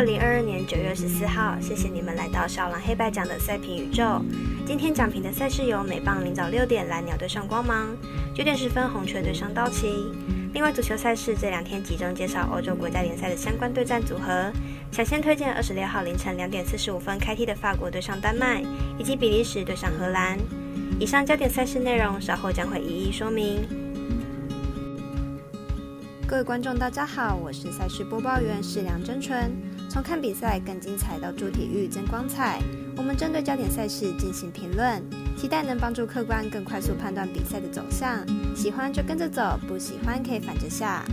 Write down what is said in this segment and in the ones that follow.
二零二二年九月十四号，谢谢你们来到少狼黑白奖的赛评宇宙。今天奖评的赛事有美棒，明早六点蓝鸟对上光芒，九点十分红雀对上道奇。另外足球赛事这两天集中介绍欧洲国家联赛的相关对战组合。抢先推荐二十六号凌晨两点四十五分开踢的法国对上丹麦，以及比利时对上荷兰。以上焦点赛事内容稍后将会一一说明。各位观众，大家好，我是赛事播报员是梁真纯。从看比赛更精彩到助体育增光彩，我们针对焦点赛事进行评论，期待能帮助客观更快速判断比赛的走向。喜欢就跟着走，不喜欢可以反着下。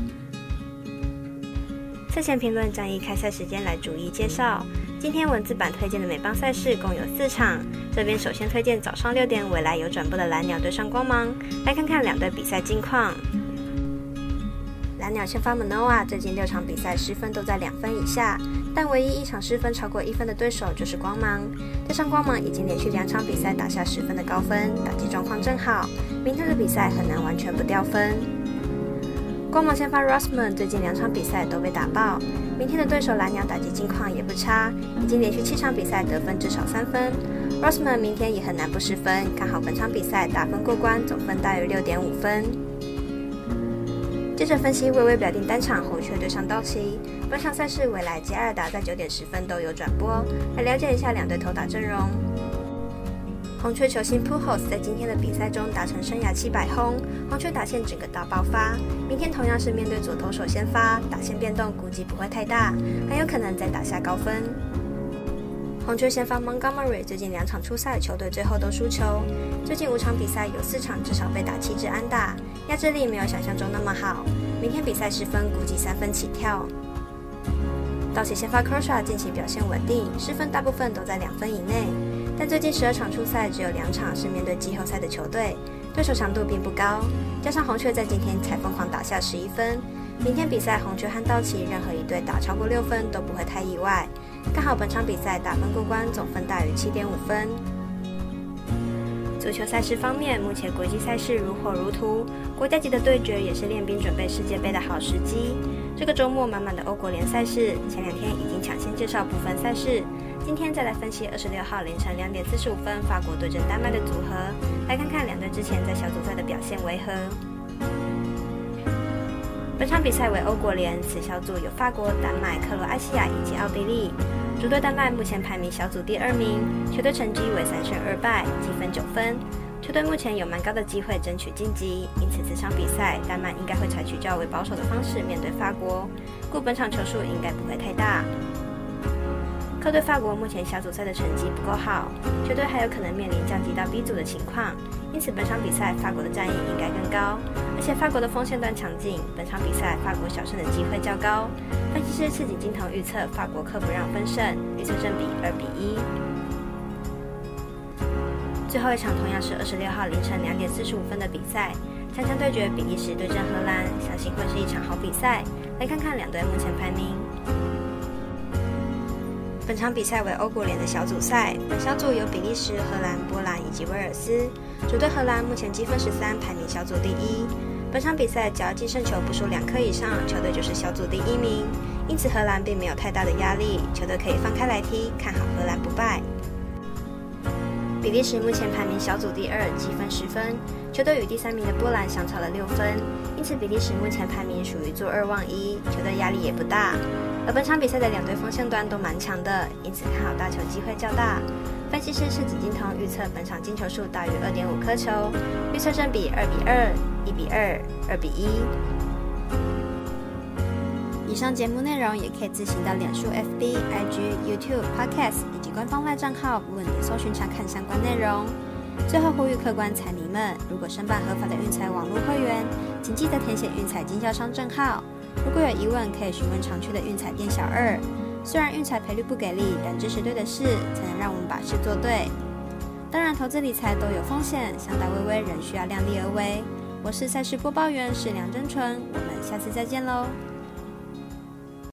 赛前评论将以开赛时间来逐一介绍。今天文字版推荐的美邦赛事共有四场，这边首先推荐早上六点未来有转播的蓝鸟对上光芒，来看看两队比赛近况。蓝鸟先发 Manoa，最近六场比赛失分都在两分以下，但唯一一场失分超过一分的对手就是光芒。加上光芒已经连续两场比赛打下十分的高分，打击状况正好，明天的比赛很难完全不掉分。光芒先发 Rosman 最近两场比赛都被打爆，明天的对手蓝鸟打击近况也不差，已经连续七场比赛得分至少三分。Rossman 明天也很难不失分，看好本场比赛打分过关，总分大于六点五分。接着分析微微表定单场红雀对上道奇，本场赛事未来及二打在九点十分都有转播，来了解一下两队投打阵容。红雀球星 Pujols 在今天的比赛中达成生涯七百轰，红雀打线整个大爆发。明天同样是面对左投手先发，打线变动估计不会太大，很有可能再打下高分。红雀先发 Montgomery 最近两场出赛，球队最后都输球。最近五场比赛有四场至少被打七支安打，压制力没有想象中那么好。明天比赛失分估计三分起跳。道奇先发 Kershaw 近期表现稳定，失分大部分都在两分以内。但最近十二场出赛只有两场是面对季后赛的球队，对手强度并不高。加上红雀在今天才疯狂打下十一分，明天比赛红雀和道奇任何一队打超过六分都不会太意外。看好本场比赛打分过关，总分大于七点五分。足球赛事方面，目前国际赛事如火如荼，国家级的对决也是练兵准备世界杯的好时机。这个周末满满的欧国联赛事，前两天已经抢先介绍部分赛事，今天再来分析二十六号凌晨两点四十五分法国对阵丹麦的组合，来看看两队之前在小组赛的表现为何。本场比赛为欧国联，此小组有法国、丹麦、克罗埃西亚以及奥地利。主队丹麦目前排名小组第二名，球队成绩为三胜二败，积分九分。球队目前有蛮高的机会争取晋级，因此这场比赛丹麦应该会采取较为保守的方式面对法国，故本场球数应该不会太大。客队法国目前小组赛的成绩不够好，球队还有可能面临降级到 B 组的情况，因此本场比赛法国的战役应该更高，而且法国的锋线端强劲，本场比赛法国小胜的机会较高。分析师刺激金童预测法国客不让分胜，预测正比二比一。最后一场同样是二十六号凌晨两点四十五分的比赛，强强对决比利时对阵荷兰，相信会是一场好比赛。来看看两队目前排名。本场比赛为欧国联的小组赛，本小组有比利时、荷兰、波兰以及威尔斯。主队荷兰目前积分十三，排名小组第一。本场比赛只要净胜球不输两颗以上，球队就是小组第一名。因此荷兰并没有太大的压力，球队可以放开来踢，看好荷兰不败。比利时目前排名小组第二，积分十分，球队与第三名的波兰相差了六分，因此比利时目前排名属于坐二望一，球队压力也不大。而本场比赛的两队锋线端都蛮强的，因此看好大球机会较大。分析师是紫金童预测本场进球数大于二点五颗球，预测胜比二比二、一比二、二比一。以上节目内容也可以自行到脸书、FB、IG、YouTube、Podcast 以及官方外账号问搜寻查看相关内容。最后呼吁客官彩迷们，如果申办合法的运彩网络会员，请记得填写运彩经销商证号。如果有疑问，可以询问常去的运彩店小二。虽然运彩赔率不给力，但支持对的事，才能让我们把事做对。当然，投资理财都有风险，想打微微仍需要量力而为。我是赛事播报员是梁真纯，我们下次再见喽。